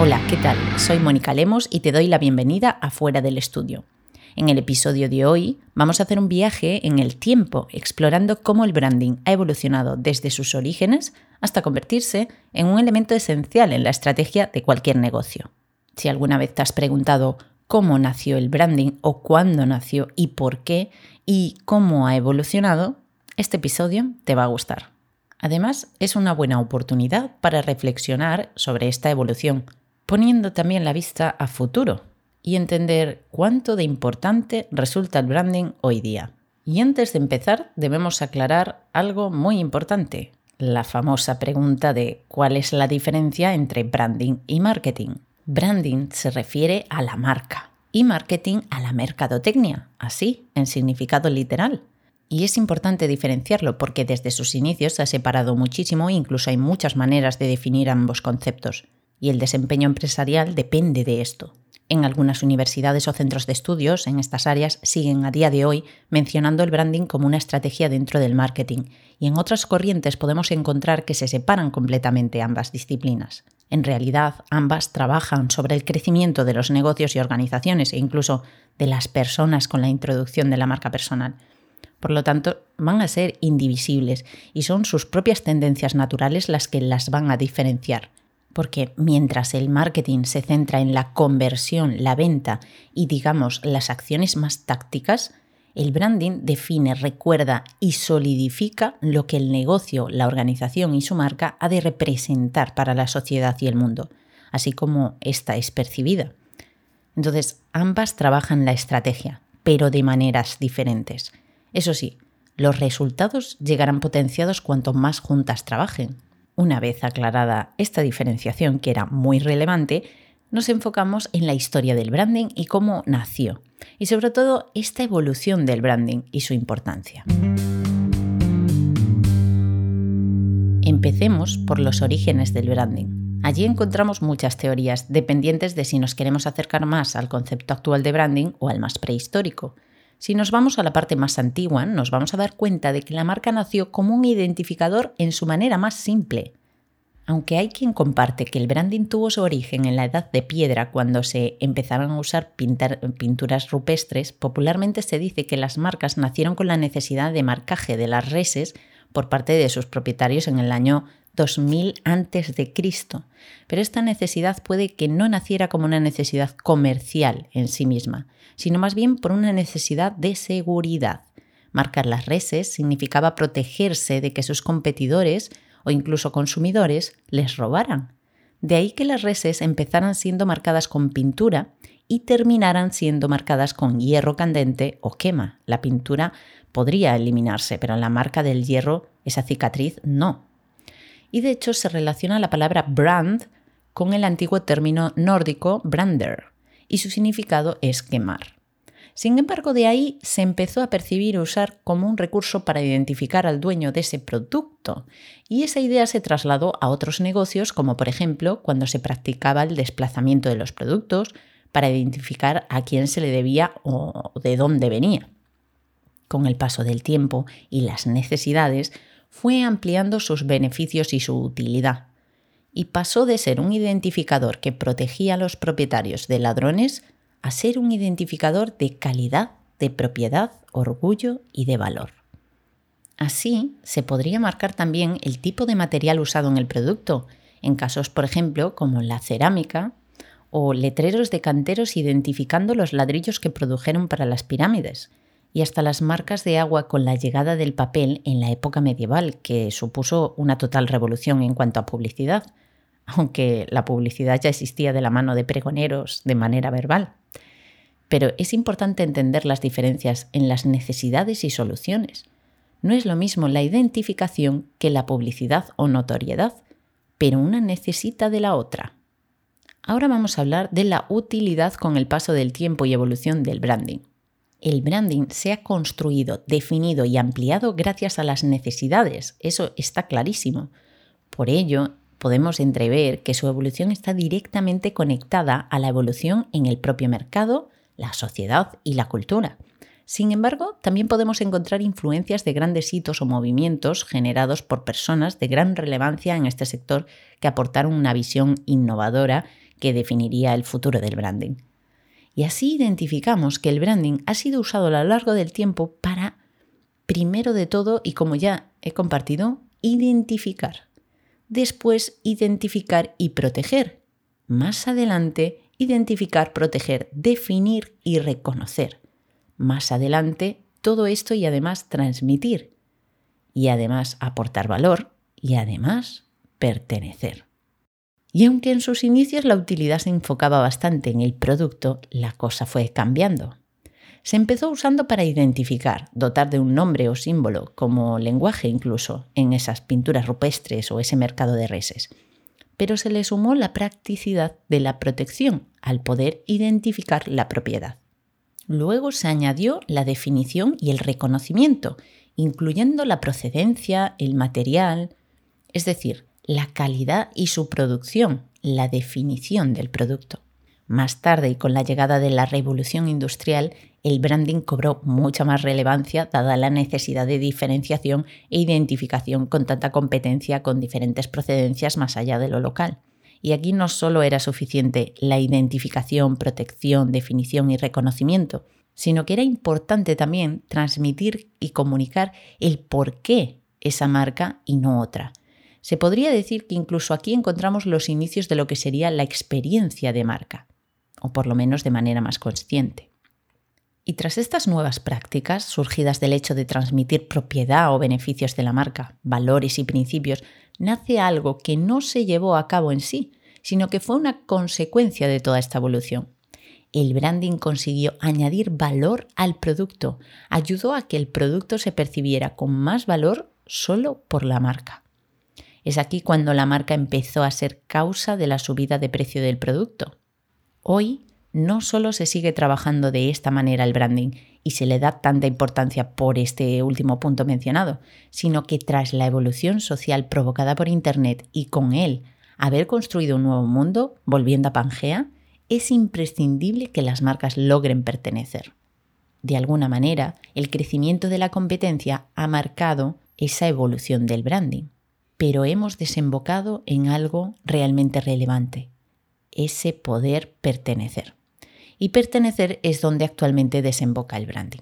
Hola, ¿qué tal? Soy Mónica Lemos y te doy la bienvenida a Fuera del Estudio. En el episodio de hoy vamos a hacer un viaje en el tiempo explorando cómo el branding ha evolucionado desde sus orígenes hasta convertirse en un elemento esencial en la estrategia de cualquier negocio. Si alguna vez te has preguntado cómo nació el branding o cuándo nació y por qué y cómo ha evolucionado, este episodio te va a gustar. Además, es una buena oportunidad para reflexionar sobre esta evolución, poniendo también la vista a futuro y entender cuánto de importante resulta el branding hoy día. Y antes de empezar, debemos aclarar algo muy importante, la famosa pregunta de cuál es la diferencia entre branding y marketing. Branding se refiere a la marca y marketing a la mercadotecnia, así, en significado literal. Y es importante diferenciarlo porque desde sus inicios se ha separado muchísimo e incluso hay muchas maneras de definir ambos conceptos. Y el desempeño empresarial depende de esto. En algunas universidades o centros de estudios en estas áreas siguen a día de hoy mencionando el branding como una estrategia dentro del marketing y en otras corrientes podemos encontrar que se separan completamente ambas disciplinas. En realidad, ambas trabajan sobre el crecimiento de los negocios y organizaciones e incluso de las personas con la introducción de la marca personal. Por lo tanto, van a ser indivisibles y son sus propias tendencias naturales las que las van a diferenciar. Porque mientras el marketing se centra en la conversión, la venta y digamos las acciones más tácticas, el branding define, recuerda y solidifica lo que el negocio, la organización y su marca ha de representar para la sociedad y el mundo, así como ésta es percibida. Entonces, ambas trabajan la estrategia, pero de maneras diferentes. Eso sí, los resultados llegarán potenciados cuanto más juntas trabajen. Una vez aclarada esta diferenciación, que era muy relevante, nos enfocamos en la historia del branding y cómo nació, y sobre todo esta evolución del branding y su importancia. Empecemos por los orígenes del branding. Allí encontramos muchas teorías dependientes de si nos queremos acercar más al concepto actual de branding o al más prehistórico. Si nos vamos a la parte más antigua, nos vamos a dar cuenta de que la marca nació como un identificador en su manera más simple. Aunque hay quien comparte que el branding tuvo su origen en la edad de piedra cuando se empezaron a usar pinturas rupestres, popularmente se dice que las marcas nacieron con la necesidad de marcaje de las reses por parte de sus propietarios en el año 2000 a.C. Pero esta necesidad puede que no naciera como una necesidad comercial en sí misma, sino más bien por una necesidad de seguridad. Marcar las reses significaba protegerse de que sus competidores o incluso consumidores les robaran. De ahí que las reses empezaran siendo marcadas con pintura y terminaran siendo marcadas con hierro candente o quema. La pintura podría eliminarse, pero la marca del hierro, esa cicatriz, no. Y de hecho se relaciona la palabra brand con el antiguo término nórdico brander, y su significado es quemar. Sin embargo, de ahí se empezó a percibir y usar como un recurso para identificar al dueño de ese producto, y esa idea se trasladó a otros negocios, como por ejemplo cuando se practicaba el desplazamiento de los productos para identificar a quién se le debía o de dónde venía. Con el paso del tiempo y las necesidades, fue ampliando sus beneficios y su utilidad, y pasó de ser un identificador que protegía a los propietarios de ladrones a ser un identificador de calidad, de propiedad, orgullo y de valor. Así, se podría marcar también el tipo de material usado en el producto, en casos, por ejemplo, como la cerámica, o letreros de canteros identificando los ladrillos que produjeron para las pirámides, y hasta las marcas de agua con la llegada del papel en la época medieval, que supuso una total revolución en cuanto a publicidad, aunque la publicidad ya existía de la mano de pregoneros de manera verbal. Pero es importante entender las diferencias en las necesidades y soluciones. No es lo mismo la identificación que la publicidad o notoriedad, pero una necesita de la otra. Ahora vamos a hablar de la utilidad con el paso del tiempo y evolución del branding. El branding se ha construido, definido y ampliado gracias a las necesidades, eso está clarísimo. Por ello, podemos entrever que su evolución está directamente conectada a la evolución en el propio mercado, la sociedad y la cultura. Sin embargo, también podemos encontrar influencias de grandes hitos o movimientos generados por personas de gran relevancia en este sector que aportaron una visión innovadora que definiría el futuro del branding. Y así identificamos que el branding ha sido usado a lo largo del tiempo para, primero de todo, y como ya he compartido, identificar. Después, identificar y proteger. Más adelante, identificar, proteger, definir y reconocer más adelante todo esto y además transmitir y además aportar valor y además pertenecer. Y aunque en sus inicios la utilidad se enfocaba bastante en el producto, la cosa fue cambiando. Se empezó usando para identificar, dotar de un nombre o símbolo, como lenguaje incluso, en esas pinturas rupestres o ese mercado de reses. Pero se le sumó la practicidad de la protección al poder identificar la propiedad. Luego se añadió la definición y el reconocimiento, incluyendo la procedencia, el material, es decir, la calidad y su producción, la definición del producto. Más tarde y con la llegada de la revolución industrial, el branding cobró mucha más relevancia dada la necesidad de diferenciación e identificación con tanta competencia con diferentes procedencias más allá de lo local. Y aquí no solo era suficiente la identificación, protección, definición y reconocimiento, sino que era importante también transmitir y comunicar el por qué esa marca y no otra. Se podría decir que incluso aquí encontramos los inicios de lo que sería la experiencia de marca, o por lo menos de manera más consciente. Y tras estas nuevas prácticas, surgidas del hecho de transmitir propiedad o beneficios de la marca, valores y principios, nace algo que no se llevó a cabo en sí, sino que fue una consecuencia de toda esta evolución. El branding consiguió añadir valor al producto, ayudó a que el producto se percibiera con más valor solo por la marca. Es aquí cuando la marca empezó a ser causa de la subida de precio del producto. Hoy no solo se sigue trabajando de esta manera el branding y se le da tanta importancia por este último punto mencionado, sino que tras la evolución social provocada por Internet y con él haber construido un nuevo mundo, volviendo a Pangea, es imprescindible que las marcas logren pertenecer. De alguna manera, el crecimiento de la competencia ha marcado esa evolución del branding, pero hemos desembocado en algo realmente relevante, ese poder pertenecer. Y pertenecer es donde actualmente desemboca el branding.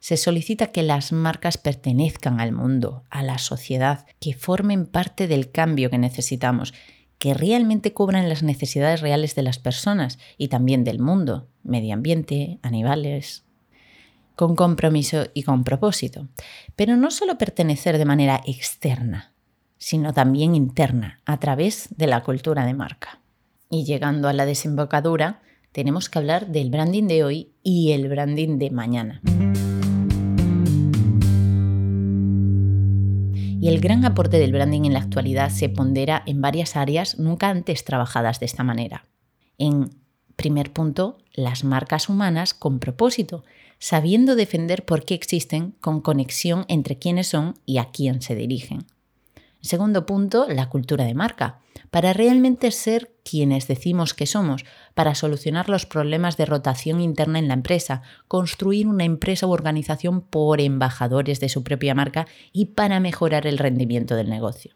Se solicita que las marcas pertenezcan al mundo, a la sociedad, que formen parte del cambio que necesitamos que realmente cubran las necesidades reales de las personas y también del mundo, medio ambiente, animales, con compromiso y con propósito. Pero no solo pertenecer de manera externa, sino también interna, a través de la cultura de marca. Y llegando a la desembocadura, tenemos que hablar del branding de hoy y el branding de mañana. y el gran aporte del branding en la actualidad se pondera en varias áreas nunca antes trabajadas de esta manera. En primer punto, las marcas humanas con propósito, sabiendo defender por qué existen con conexión entre quiénes son y a quién se dirigen. Segundo punto, la cultura de marca, para realmente ser quienes decimos que somos, para solucionar los problemas de rotación interna en la empresa, construir una empresa u organización por embajadores de su propia marca y para mejorar el rendimiento del negocio.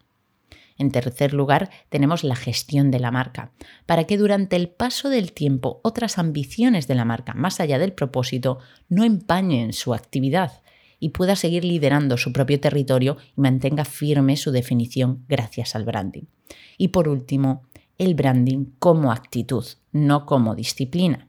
En tercer lugar, tenemos la gestión de la marca, para que durante el paso del tiempo otras ambiciones de la marca, más allá del propósito, no empañen su actividad y pueda seguir liderando su propio territorio y mantenga firme su definición gracias al branding. Y por último, el branding como actitud, no como disciplina.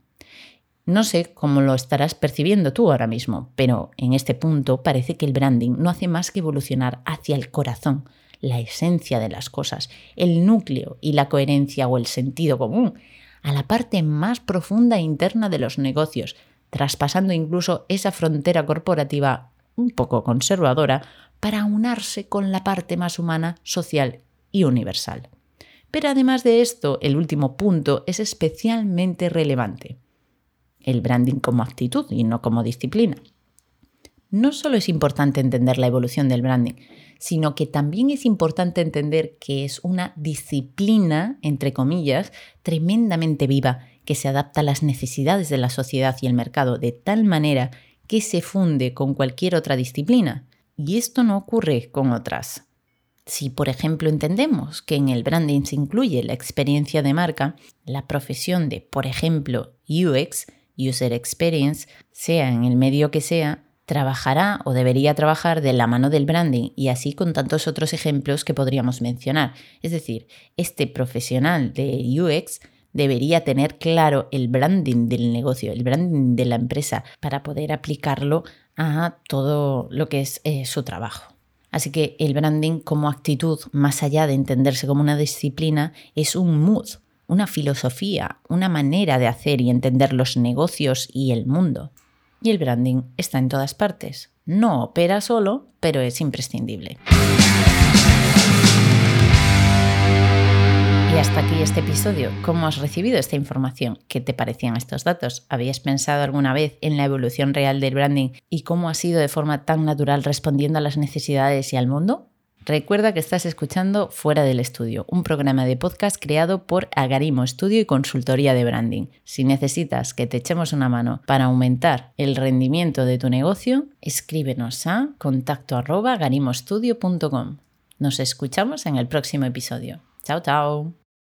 No sé cómo lo estarás percibiendo tú ahora mismo, pero en este punto parece que el branding no hace más que evolucionar hacia el corazón, la esencia de las cosas, el núcleo y la coherencia o el sentido común, a la parte más profunda e interna de los negocios, traspasando incluso esa frontera corporativa un poco conservadora para unarse con la parte más humana, social y universal. Pero además de esto, el último punto es especialmente relevante. El branding como actitud y no como disciplina. No solo es importante entender la evolución del branding, sino que también es importante entender que es una disciplina, entre comillas, tremendamente viva, que se adapta a las necesidades de la sociedad y el mercado de tal manera que se funde con cualquier otra disciplina. Y esto no ocurre con otras. Si, por ejemplo, entendemos que en el branding se incluye la experiencia de marca, la profesión de, por ejemplo, UX, User Experience, sea en el medio que sea, trabajará o debería trabajar de la mano del branding y así con tantos otros ejemplos que podríamos mencionar. Es decir, este profesional de UX debería tener claro el branding del negocio, el branding de la empresa para poder aplicarlo a todo lo que es eh, su trabajo. Así que el branding como actitud, más allá de entenderse como una disciplina, es un mood, una filosofía, una manera de hacer y entender los negocios y el mundo. Y el branding está en todas partes. No opera solo, pero es imprescindible. Y hasta aquí este episodio. ¿Cómo has recibido esta información? ¿Qué te parecían estos datos? ¿Habías pensado alguna vez en la evolución real del branding y cómo ha sido de forma tan natural respondiendo a las necesidades y al mundo? Recuerda que estás escuchando Fuera del Estudio, un programa de podcast creado por Agarimo Estudio y Consultoría de Branding. Si necesitas que te echemos una mano para aumentar el rendimiento de tu negocio, escríbenos a contacto Nos escuchamos en el próximo episodio. Chao, chao.